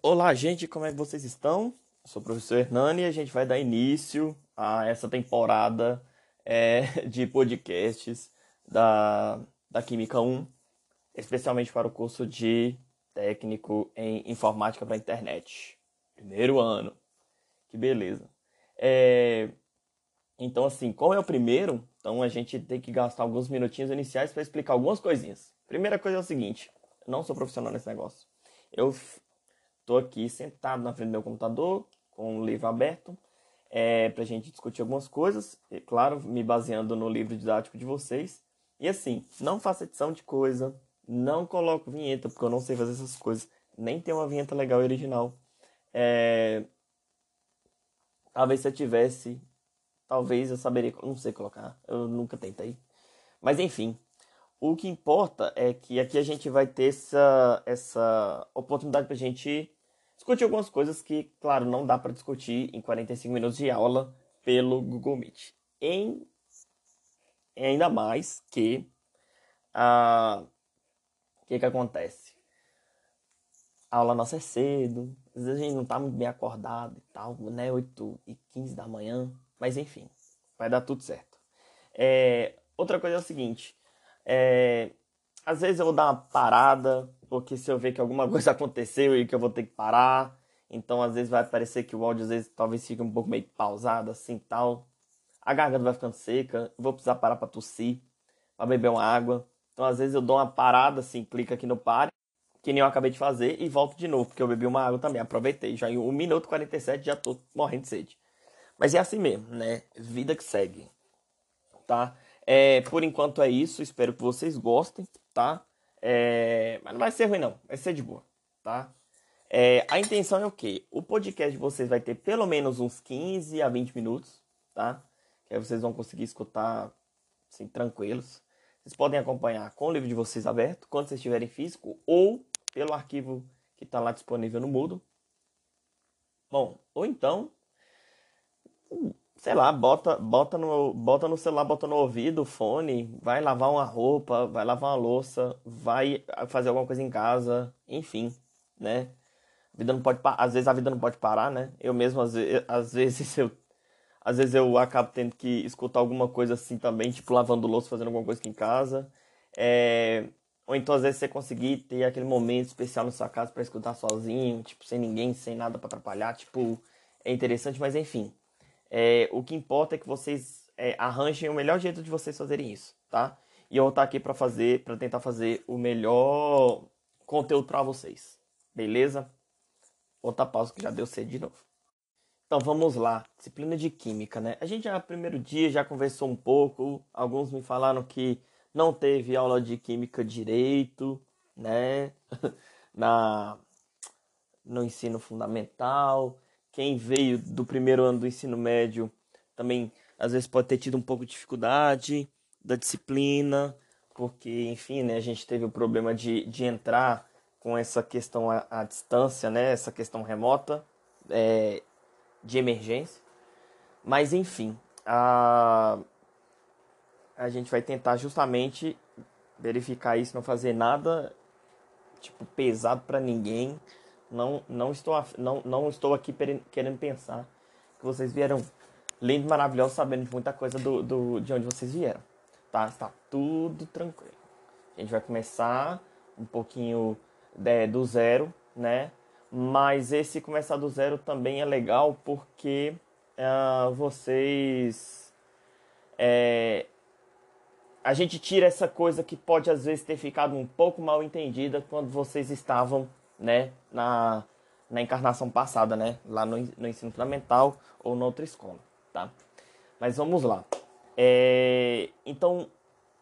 Olá, gente, como é que vocês estão? Eu sou o professor Hernani e a gente vai dar início a essa temporada é, de podcasts da, da Química 1, especialmente para o curso de técnico em informática para a internet. Primeiro ano. Que beleza. É, então, assim, como é o primeiro, então a gente tem que gastar alguns minutinhos iniciais para explicar algumas coisinhas. Primeira coisa é o seguinte: eu não sou profissional nesse negócio. Eu Estou aqui sentado na frente do meu computador, com o livro aberto, é, para a gente discutir algumas coisas, e, claro, me baseando no livro didático de vocês. E assim, não faça edição de coisa, não coloco vinheta, porque eu não sei fazer essas coisas, nem tem uma vinheta legal e original. É... Talvez se eu tivesse, talvez eu saberia, não sei colocar, eu nunca tentei. Mas enfim, o que importa é que aqui a gente vai ter essa, essa oportunidade para a gente discutir algumas coisas que, claro, não dá para discutir em 45 minutos de aula pelo Google Meet. Em, ainda mais que o que que acontece? A aula nossa é cedo, às vezes a gente não tá muito bem acordado e tal, né? 8 e 15 da manhã, mas enfim, vai dar tudo certo. É, outra coisa é o seguinte, é, às vezes eu vou dar uma parada, porque se eu ver que alguma coisa aconteceu e que eu vou ter que parar, então às vezes vai parecer que o áudio às vezes talvez fique um pouco meio pausado assim tal. A garganta vai ficando seca, vou precisar parar para tossir, para beber uma água. Então às vezes eu dou uma parada assim, clica aqui no pare, que nem eu acabei de fazer e volto de novo, porque eu bebi uma água também, aproveitei. Já em 1 minuto e 47 já tô morrendo de sede. Mas é assim mesmo, né? Vida que segue. Tá? É, por enquanto é isso, espero que vocês gostem, tá? É, mas não vai ser ruim não, vai ser de boa, tá? É, a intenção é o quê? O podcast de vocês vai ter pelo menos uns 15 a 20 minutos, tá? Que aí vocês vão conseguir escutar, assim, tranquilos. Vocês podem acompanhar com o livro de vocês aberto, quando vocês estiverem físico, ou pelo arquivo que está lá disponível no Moodle. Bom, ou então sei lá, bota, bota, no, bota no celular, bota no ouvido, fone, vai lavar uma roupa, vai lavar uma louça, vai fazer alguma coisa em casa, enfim, né? A vida não pode às vezes a vida não pode parar, né? Eu mesmo às às vezes eu às vezes eu acabo tendo que escutar alguma coisa assim também, tipo lavando louça, fazendo alguma coisa aqui em casa. É... Ou então às vezes você conseguir ter aquele momento especial na sua casa para escutar sozinho, tipo sem ninguém, sem nada para atrapalhar, tipo é interessante, mas enfim. É, o que importa é que vocês é, arranjem o melhor jeito de vocês fazerem isso, tá? E eu vou estar aqui para fazer, para tentar fazer o melhor conteúdo para vocês, beleza? Outra pausa que já deu cedo de novo. Então vamos lá, disciplina de química, né? A gente já primeiro dia já conversou um pouco, alguns me falaram que não teve aula de química direito, né? Na no ensino fundamental quem veio do primeiro ano do ensino médio também às vezes pode ter tido um pouco de dificuldade da disciplina, porque, enfim, né, a gente teve o problema de, de entrar com essa questão à, à distância, né, essa questão remota é, de emergência. Mas, enfim, a, a gente vai tentar justamente verificar isso, não fazer nada tipo pesado para ninguém, não, não, estou, não, não estou aqui querendo pensar que vocês vieram lindo, maravilhoso, sabendo de muita coisa do, do, de onde vocês vieram. Tá? Está tudo tranquilo. A gente vai começar um pouquinho é, do zero, né? Mas esse começar do zero também é legal porque uh, vocês. É, a gente tira essa coisa que pode às vezes ter ficado um pouco mal entendida quando vocês estavam né, na, na encarnação passada, né, lá no, no ensino fundamental ou noutra escola, tá? Mas vamos lá. É, então,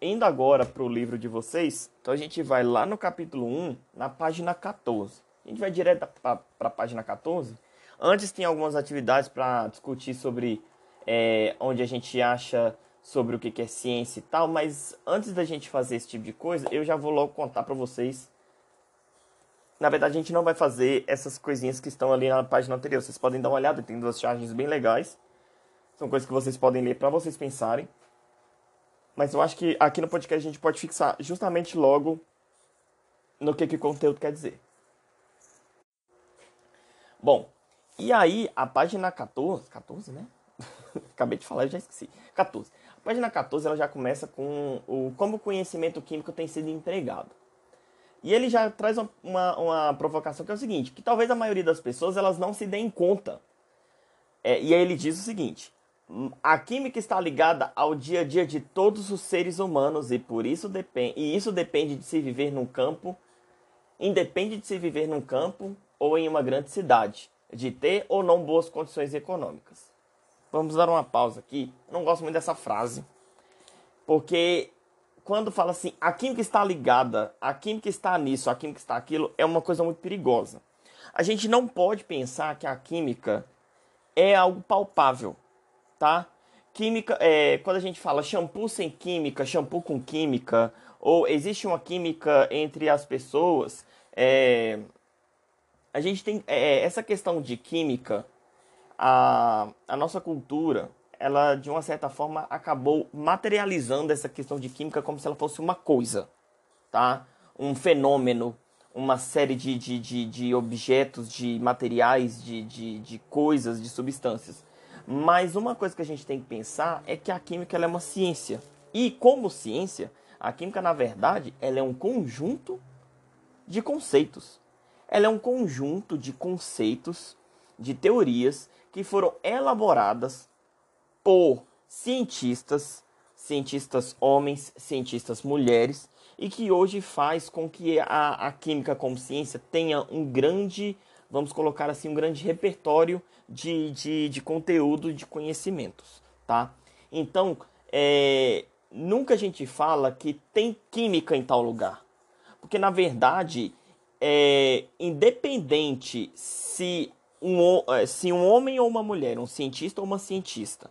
indo agora para o livro de vocês, então a gente vai lá no capítulo 1, na página 14. A gente vai direto para a página 14. Antes tem algumas atividades para discutir sobre é, onde a gente acha sobre o que é ciência e tal, mas antes da gente fazer esse tipo de coisa, eu já vou logo contar para vocês na verdade, a gente não vai fazer essas coisinhas que estão ali na página anterior. Vocês podem dar uma olhada, tem duas charges bem legais. São coisas que vocês podem ler para vocês pensarem. Mas eu acho que aqui no podcast a gente pode fixar justamente logo no que, que o conteúdo quer dizer. Bom, e aí a página 14, 14, né? Acabei de falar, eu já esqueci. 14. A página 14 ela já começa com o como o conhecimento químico tem sido empregado. E ele já traz uma, uma, uma, provocação que é o seguinte, que talvez a maioria das pessoas elas não se deem conta. É, e aí ele diz o seguinte, a química está ligada ao dia a dia de todos os seres humanos e por isso depende, e isso depende de se viver num campo, independe de se viver num campo ou em uma grande cidade, de ter ou não boas condições econômicas. Vamos dar uma pausa aqui. Não gosto muito dessa frase, porque quando fala assim, a química está ligada, a química está nisso, a química está aquilo, é uma coisa muito perigosa. A gente não pode pensar que a química é algo palpável, tá? Química, é, quando a gente fala shampoo sem química, shampoo com química, ou existe uma química entre as pessoas, é, a gente tem é, essa questão de química, a, a nossa cultura, ela de uma certa forma acabou materializando essa questão de química como se ela fosse uma coisa, tá? Um fenômeno, uma série de, de, de, de objetos, de materiais, de, de, de coisas, de substâncias. Mas uma coisa que a gente tem que pensar é que a química é uma ciência. E como ciência, a química na verdade ela é um conjunto de conceitos. Ela é um conjunto de conceitos, de teorias que foram elaboradas por cientistas, cientistas homens, cientistas mulheres, e que hoje faz com que a, a química como ciência tenha um grande, vamos colocar assim, um grande repertório de, de, de conteúdo, de conhecimentos, tá? Então, é, nunca a gente fala que tem química em tal lugar, porque na verdade, é, independente se um, é, se um homem ou uma mulher, um cientista ou uma cientista,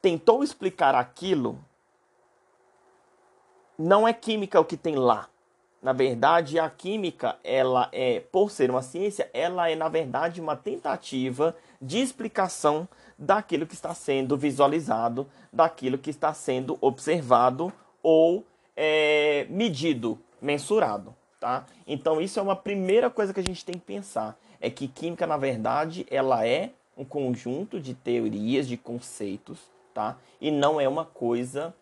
tentou explicar aquilo, não é química o que tem lá. Na verdade, a química, ela é, por ser uma ciência, ela é na verdade uma tentativa de explicação daquilo que está sendo visualizado, daquilo que está sendo observado ou é, medido, mensurado, tá? Então isso é uma primeira coisa que a gente tem que pensar, é que química na verdade ela é um conjunto de teorias, de conceitos tá? E não é uma coisa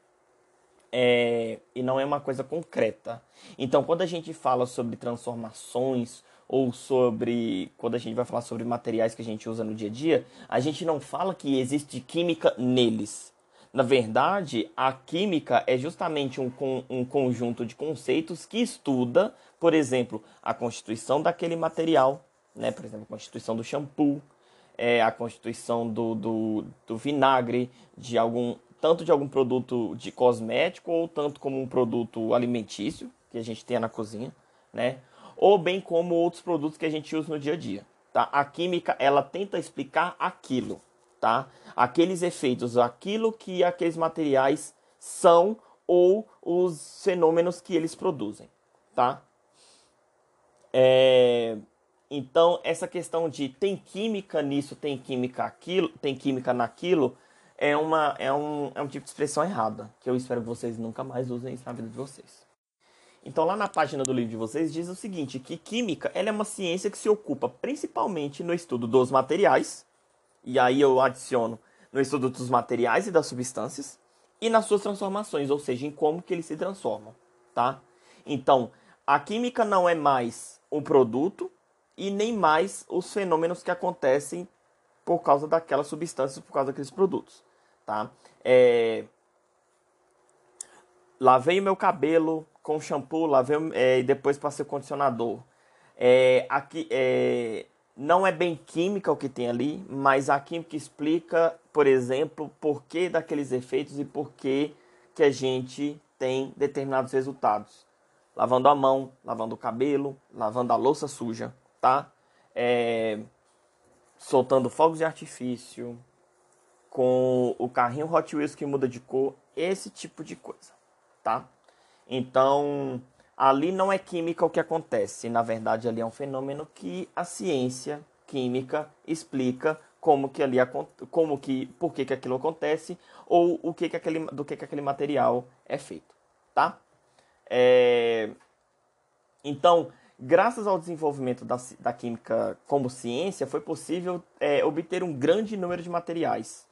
é, e não é uma coisa concreta. Então, quando a gente fala sobre transformações ou sobre quando a gente vai falar sobre materiais que a gente usa no dia a dia, a gente não fala que existe química neles. Na verdade, a química é justamente um, um conjunto de conceitos que estuda, por exemplo, a constituição daquele material, né? por exemplo, a constituição do shampoo, é, a constituição do, do, do vinagre, de algum tanto de algum produto de cosmético ou tanto como um produto alimentício que a gente tenha na cozinha, né? Ou bem como outros produtos que a gente usa no dia a dia, tá? A química ela tenta explicar aquilo, tá? Aqueles efeitos, aquilo que aqueles materiais são ou os fenômenos que eles produzem, tá? É, então, essa questão de tem química nisso, tem química aquilo, tem química naquilo, é, uma, é, um, é um tipo de expressão errada, que eu espero que vocês nunca mais usem isso na vida de vocês. Então, lá na página do livro de vocês diz o seguinte, que química ela é uma ciência que se ocupa principalmente no estudo dos materiais, e aí eu adiciono no estudo dos materiais e das substâncias, e nas suas transformações, ou seja, em como que eles se transformam, tá? Então, a química não é mais um produto, e nem mais os fenômenos que acontecem por causa daquelas substâncias, por causa daqueles produtos, tá? É... Lavei o meu cabelo com shampoo, lavei é, e depois passei o condicionador. É, aqui, é, não é bem química o que tem ali, mas a química explica, por exemplo, por que daqueles efeitos e por que, que a gente tem determinados resultados. Lavando a mão, lavando o cabelo, lavando a louça suja, tá? É, soltando fogos de artifício, com o carrinho Hot Wheels que muda de cor, esse tipo de coisa, tá? Então, ali não é química o que acontece, na verdade ali é um fenômeno que a ciência química explica como que ali como que por que, que aquilo acontece ou o que que aquele do que que aquele material é feito, tá? É, então graças ao desenvolvimento da, da química como ciência, foi possível é, obter um grande número de materiais.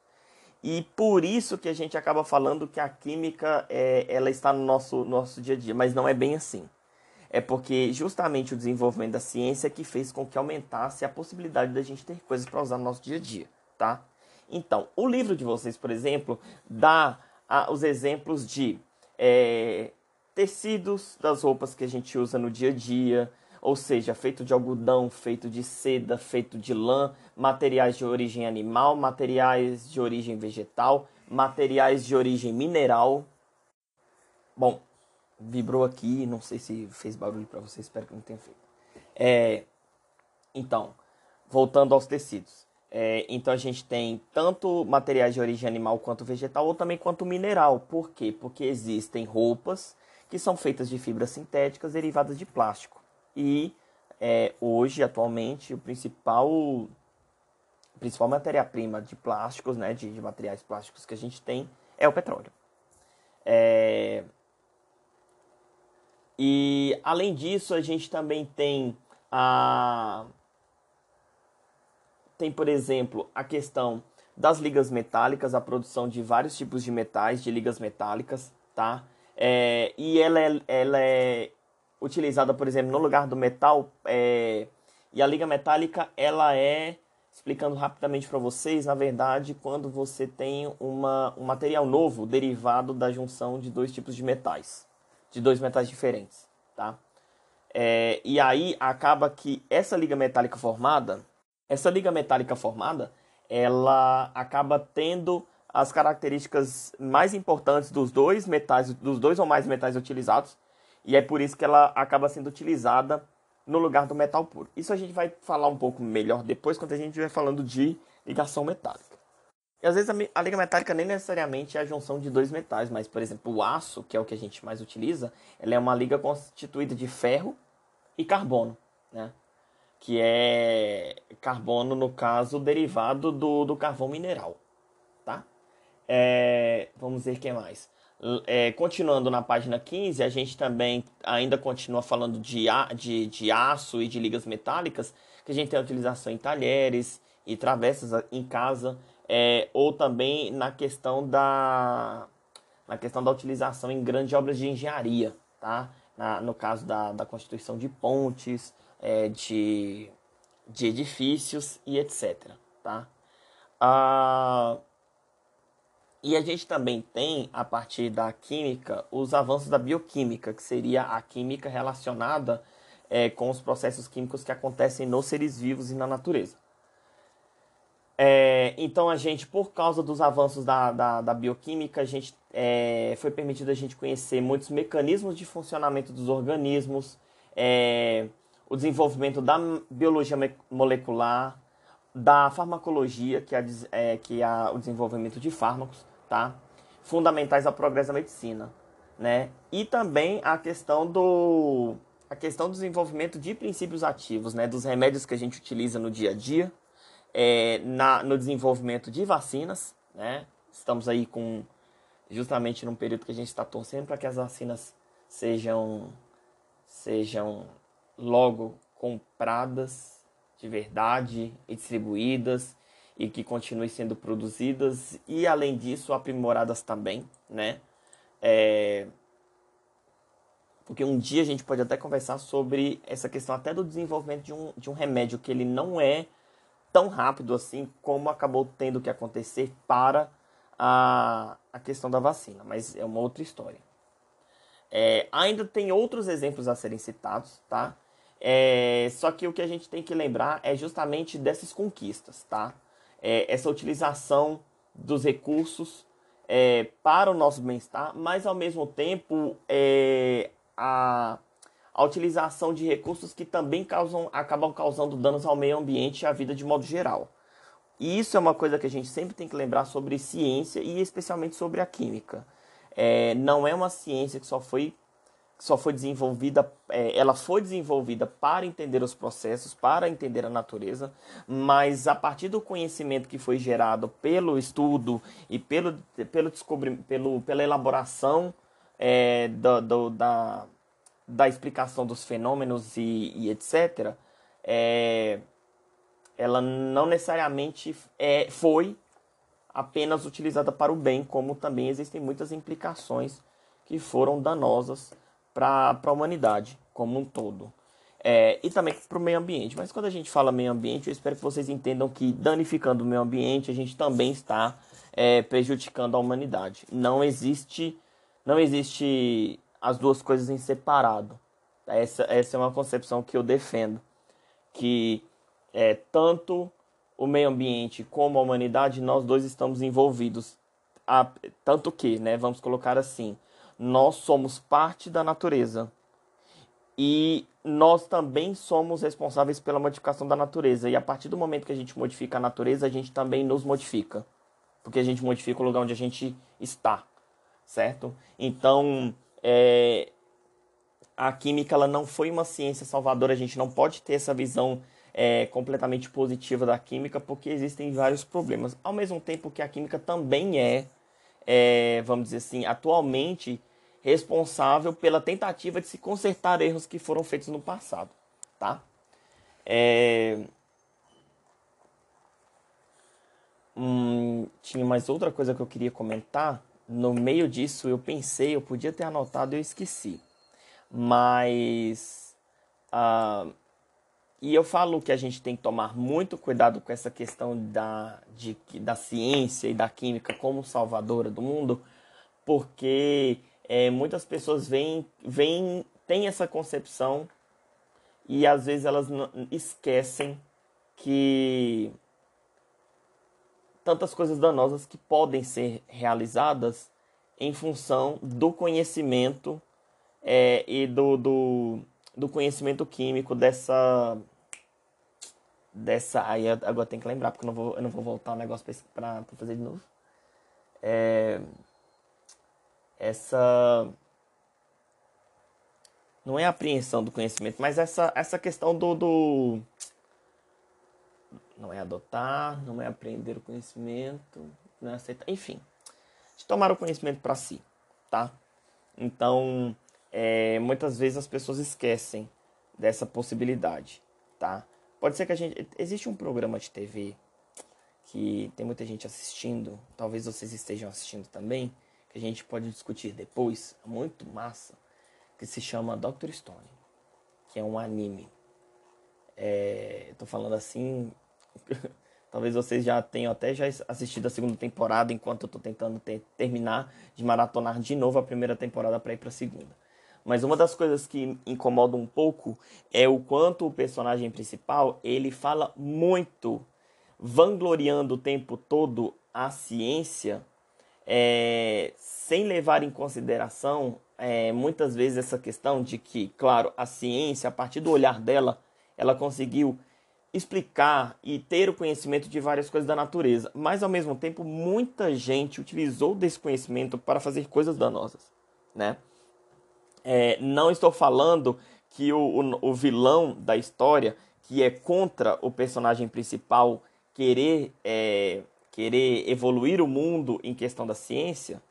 E por isso que a gente acaba falando que a química é, ela está no nosso, nosso dia a dia, mas não é bem assim. É porque justamente o desenvolvimento da ciência que fez com que aumentasse a possibilidade da gente ter coisas para usar no nosso dia a dia, tá? Então, o livro de vocês, por exemplo, dá ah, os exemplos de é, tecidos das roupas que a gente usa no dia a dia, ou seja, feito de algodão, feito de seda, feito de lã, materiais de origem animal, materiais de origem vegetal, materiais de origem mineral. Bom, vibrou aqui, não sei se fez barulho para você, espero que não tenha feito. É, então, voltando aos tecidos. É, então a gente tem tanto materiais de origem animal quanto vegetal ou também quanto mineral. Por quê? Porque existem roupas que são feitas de fibras sintéticas derivadas de plástico. E é, hoje, atualmente, o principal, principal matéria-prima de plásticos, né, de, de, materiais plásticos que a gente tem é o petróleo. É... E além disso, a gente também tem a tem, por exemplo, a questão das ligas metálicas, a produção de vários tipos de metais, de ligas metálicas, tá? É, e ela é, ela é utilizada, por exemplo, no lugar do metal. É, e a liga metálica, ela é, explicando rapidamente para vocês, na verdade, quando você tem uma, um material novo derivado da junção de dois tipos de metais, de dois metais diferentes, tá? É, e aí acaba que essa liga metálica formada, essa liga metálica formada, ela acaba tendo as características mais importantes dos dois metais, dos dois ou mais metais utilizados, e é por isso que ela acaba sendo utilizada no lugar do metal puro. Isso a gente vai falar um pouco melhor depois, quando a gente estiver falando de ligação metálica. E às vezes a liga metálica nem necessariamente é a junção de dois metais, mas, por exemplo, o aço, que é o que a gente mais utiliza, ela é uma liga constituída de ferro e carbono, né? Que é carbono, no caso, derivado do, do carvão mineral? É, vamos ver o que mais. É, continuando na página 15, a gente também ainda continua falando de, de, de aço e de ligas metálicas, que a gente tem a utilização em talheres e travessas em casa, é, ou também na questão da na questão da utilização em grandes obras de engenharia, tá? Na, no caso da, da constituição de pontes, é, de, de edifícios e etc. Tá? Ah, e a gente também tem, a partir da química, os avanços da bioquímica, que seria a química relacionada é, com os processos químicos que acontecem nos seres vivos e na natureza. É, então a gente, por causa dos avanços da, da, da bioquímica, a gente é, foi permitido a gente conhecer muitos mecanismos de funcionamento dos organismos, é, o desenvolvimento da biologia molecular, da farmacologia, que é, é, que é o desenvolvimento de fármacos, tá? Fundamentais ao progresso da medicina, né? E também a questão do a questão do desenvolvimento de princípios ativos, né? Dos remédios que a gente utiliza no dia a dia, é, na, no desenvolvimento de vacinas, né? Estamos aí com justamente num período que a gente está torcendo para que as vacinas sejam sejam logo compradas de verdade e distribuídas e que continuem sendo produzidas e além disso aprimoradas também, né? É... Porque um dia a gente pode até conversar sobre essa questão até do desenvolvimento de um, de um remédio que ele não é tão rápido assim como acabou tendo que acontecer para a, a questão da vacina, mas é uma outra história. É, ainda tem outros exemplos a serem citados, tá? É, só que o que a gente tem que lembrar é justamente dessas conquistas, tá? É, essa utilização dos recursos é, para o nosso bem-estar, mas ao mesmo tempo é, a, a utilização de recursos que também causam, acabam causando danos ao meio ambiente e à vida de modo geral. E isso é uma coisa que a gente sempre tem que lembrar sobre ciência e especialmente sobre a química. É, não é uma ciência que só foi só foi desenvolvida, é, ela foi desenvolvida para entender os processos, para entender a natureza, mas a partir do conhecimento que foi gerado pelo estudo e pelo, pelo descobrimento, pelo, pela elaboração é, do, do, da, da explicação dos fenômenos e, e etc., é, ela não necessariamente é, foi apenas utilizada para o bem, como também existem muitas implicações que foram danosas para a humanidade como um todo. É, e também para o meio ambiente. Mas quando a gente fala meio ambiente, eu espero que vocês entendam que danificando o meio ambiente, a gente também está é, prejudicando a humanidade. Não existe, não existe as duas coisas em separado. Essa, essa é uma concepção que eu defendo, que é, tanto o meio ambiente como a humanidade, nós dois estamos envolvidos. A, tanto que, né, vamos colocar assim, nós somos parte da natureza e nós também somos responsáveis pela modificação da natureza. E a partir do momento que a gente modifica a natureza, a gente também nos modifica. Porque a gente modifica o lugar onde a gente está, certo? Então, é, a química ela não foi uma ciência salvadora. A gente não pode ter essa visão é, completamente positiva da química, porque existem vários problemas. Ao mesmo tempo que a química também é, é vamos dizer assim, atualmente responsável pela tentativa de se consertar erros que foram feitos no passado, tá? É... Hum, tinha mais outra coisa que eu queria comentar. No meio disso, eu pensei, eu podia ter anotado eu esqueci. Mas. Uh, e eu falo que a gente tem que tomar muito cuidado com essa questão da, de, da ciência e da química como salvadora do mundo, porque é, muitas pessoas vêm, vêm, têm essa concepção e às vezes elas esquecem que tantas coisas danosas que podem ser realizadas em função do conhecimento é, e do, do, do, conhecimento químico dessa dessa aí agora tem que lembrar porque eu não vou eu não vou voltar o negócio para fazer de novo. É, essa não é apreensão do conhecimento, mas essa essa questão do, do não é adotar, não é aprender o conhecimento, não é aceitar, enfim, de tomar o conhecimento para si, tá? Então, é, muitas vezes as pessoas esquecem dessa possibilidade, tá? Pode ser que a gente existe um programa de TV que tem muita gente assistindo, talvez vocês estejam assistindo também, que a gente pode discutir depois, muito massa, que se chama Doctor Stone, que é um anime. É, tô falando assim, talvez vocês já tenham até já assistido a segunda temporada, enquanto eu tô tentando ter, terminar de maratonar de novo a primeira temporada para ir para a segunda. Mas uma das coisas que incomoda um pouco é o quanto o personagem principal ele fala muito, vangloriando o tempo todo a ciência é, sem levar em consideração é, muitas vezes essa questão de que, claro, a ciência, a partir do olhar dela, ela conseguiu explicar e ter o conhecimento de várias coisas da natureza, mas ao mesmo tempo muita gente utilizou desse conhecimento para fazer coisas danosas, né? É, não estou falando que o, o, o vilão da história, que é contra o personagem principal, querer é, querer evoluir o mundo em questão da ciência,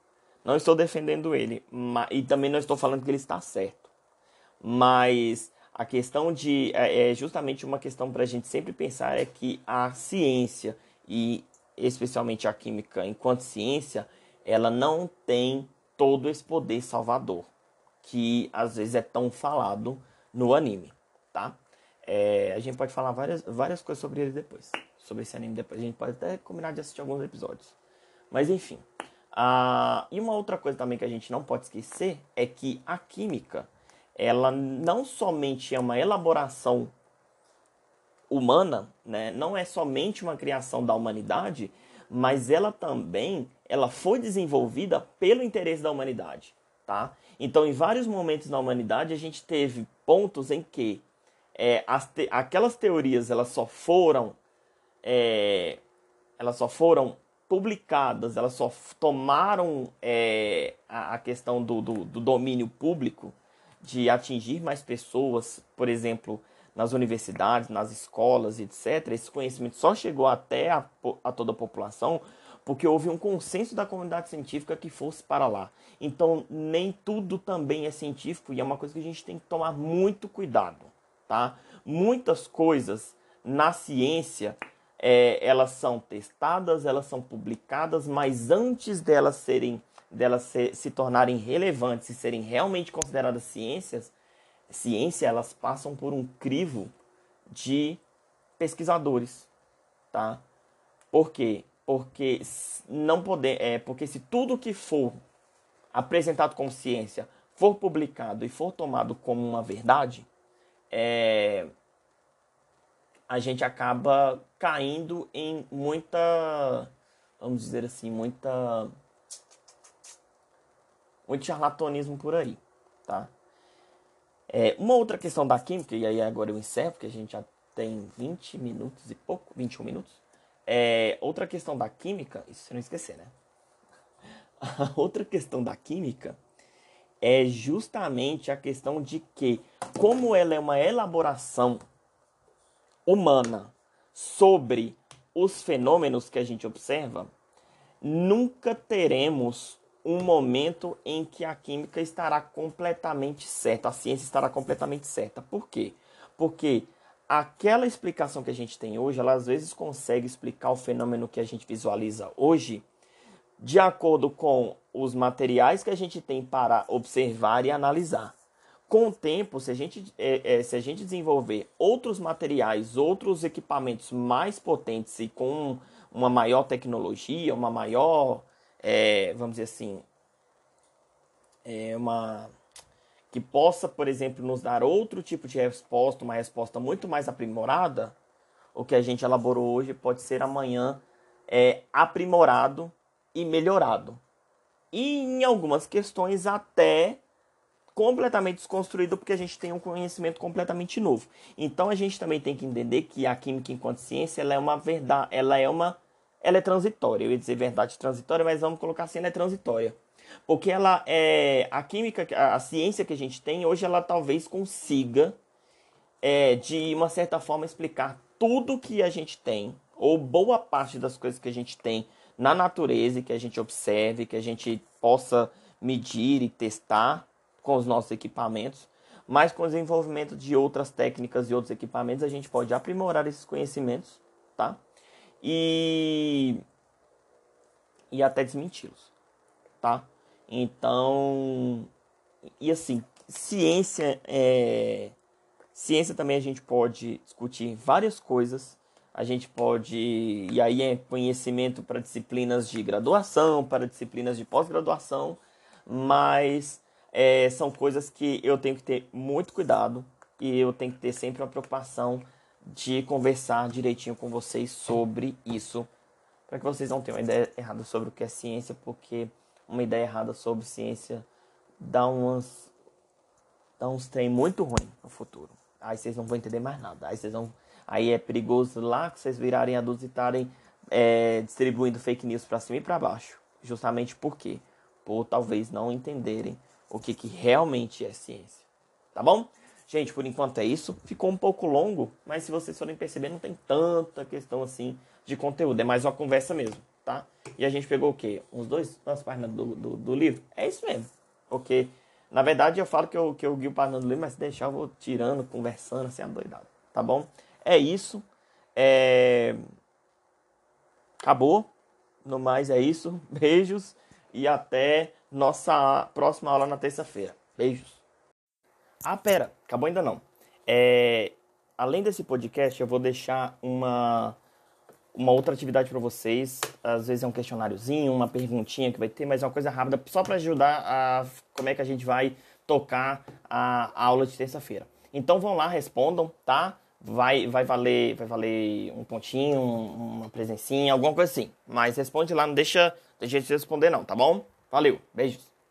não estou defendendo ele. E também não estou falando que ele está certo. Mas a questão de. É, é justamente uma questão para a gente sempre pensar é que a ciência, e especialmente a química enquanto ciência, ela não tem todo esse poder salvador que às vezes é tão falado no anime, tá? É, a gente pode falar várias, várias coisas sobre ele depois sobre esse anime depois. A gente pode até combinar de assistir alguns episódios. Mas enfim. Uh, e uma outra coisa também que a gente não pode esquecer é que a química, ela não somente é uma elaboração humana, né? não é somente uma criação da humanidade, mas ela também ela foi desenvolvida pelo interesse da humanidade. Tá? Então, em vários momentos na humanidade, a gente teve pontos em que é, te aquelas teorias elas só foram é, elas só foram publicadas, elas só tomaram é, a, a, questão do, do, do, domínio público, de atingir mais pessoas, por exemplo, nas universidades, nas escolas, etc. Esse conhecimento só chegou até a, a toda a população porque houve um consenso da comunidade científica que fosse para lá. Então, nem tudo também é científico e é uma coisa que a gente tem que tomar muito cuidado, tá? Muitas coisas na ciência, é, elas são testadas, elas são publicadas, mas antes delas serem, delas se, se tornarem relevantes e serem realmente consideradas ciências, ciência, elas passam por um crivo de pesquisadores, tá? Por quê? Porque não poder, é porque se tudo que for apresentado como ciência for publicado e for tomado como uma verdade, é, a gente acaba caindo em muita, vamos dizer assim, muita muito charlatanismo por aí, tá? É, uma outra questão da química, e aí agora eu encerro, porque a gente já tem 20 minutos e pouco, 21 minutos. É, outra questão da química, isso você não esquecer, né? A outra questão da química é justamente a questão de que, como ela é uma elaboração humana sobre os fenômenos que a gente observa, nunca teremos um momento em que a química estará completamente certa, a ciência estará completamente certa. Por quê? Porque aquela explicação que a gente tem hoje, ela às vezes consegue explicar o fenômeno que a gente visualiza hoje de acordo com os materiais que a gente tem para observar e analisar. Com o tempo, se a gente, é, é, se a gente desenvolver outros materiais, outros equipamentos mais potentes e com uma maior tecnologia, uma maior é, vamos dizer assim, é uma que possa, por exemplo, nos dar outro tipo de resposta, uma resposta muito mais aprimorada, o que a gente elaborou hoje pode ser amanhã é, aprimorado e melhorado. E em algumas questões até completamente desconstruído porque a gente tem um conhecimento completamente novo. Então a gente também tem que entender que a química enquanto ciência ela é uma verdade, ela é uma ela é transitória. Eu ia dizer verdade transitória, mas vamos colocar assim, ela é transitória. Porque ela é a química, a, ciência que a gente tem hoje, ela talvez consiga é, de uma certa forma explicar tudo que a gente tem ou boa parte das coisas que a gente tem na natureza, que a gente observe, que a gente possa medir e testar com os nossos equipamentos, mas com o desenvolvimento de outras técnicas e outros equipamentos, a gente pode aprimorar esses conhecimentos, tá? e, e até desmenti-los, tá? Então, e assim, ciência é ciência também a gente pode discutir várias coisas. A gente pode e aí é conhecimento para disciplinas de graduação, para disciplinas de pós-graduação, mas é, são coisas que eu tenho que ter muito cuidado e eu tenho que ter sempre uma preocupação de conversar direitinho com vocês sobre isso, para que vocês não tenham uma ideia errada sobre o que é ciência, porque uma ideia errada sobre ciência dá umas dá uns trem muito ruim no futuro. Aí vocês não vão entender mais nada. Aí vocês vão aí é perigoso lá que vocês virarem adultos e estarem é, distribuindo fake news para cima e para baixo, justamente por quê? Por talvez não entenderem o que, que realmente é ciência. Tá bom? Gente, por enquanto é isso. Ficou um pouco longo, mas se vocês forem perceber, não tem tanta questão assim de conteúdo. É mais uma conversa mesmo, tá? E a gente pegou o quê? Uns dois, duas páginas do, do, do livro? É isso mesmo. Porque, na verdade, eu falo que eu, que eu guio página do livro, mas se deixar eu vou tirando, conversando, assim, adoidado. Tá bom? É isso. É... Acabou. No mais é isso. Beijos e até nossa próxima aula na terça-feira. Beijos. Ah, pera, acabou ainda não. É, além desse podcast, eu vou deixar uma, uma outra atividade para vocês. Às vezes é um questionáriozinho, uma perguntinha que vai ter, mas é uma coisa rápida só para ajudar a como é que a gente vai tocar a, a aula de terça-feira. Então vão lá, respondam, tá? Vai, vai valer, vai valer um pontinho, uma presencinha, alguma coisa assim. Mas responde lá, não deixa, deixa de responder não, tá bom? Valeu, beijos.